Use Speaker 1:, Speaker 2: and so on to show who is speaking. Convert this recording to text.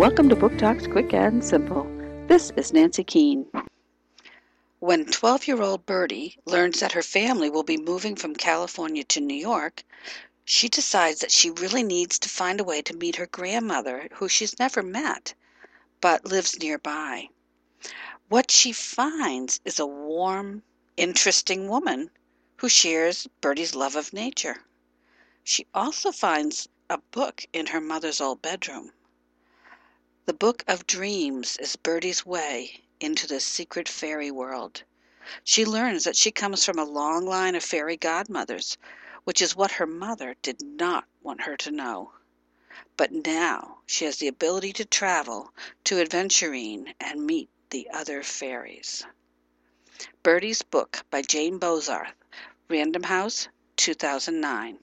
Speaker 1: Welcome to Book Talks Quick and Simple. This is Nancy Keene. When 12 year old Birdie learns that her family will be moving from California to New York, she decides that she really needs to find a way to meet her grandmother, who she's never met but lives nearby. What she finds is a warm, interesting woman who shares Birdie's love of nature. She also finds a book in her mother's old bedroom. The Book of Dreams is Birdie's way into the secret fairy world. She learns that she comes from a long line of fairy godmothers, which is what her mother did not want her to know. But now she has the ability to travel to Aventurine and meet the other fairies. Birdie's Book by Jan Bozarth, Random House, 2009.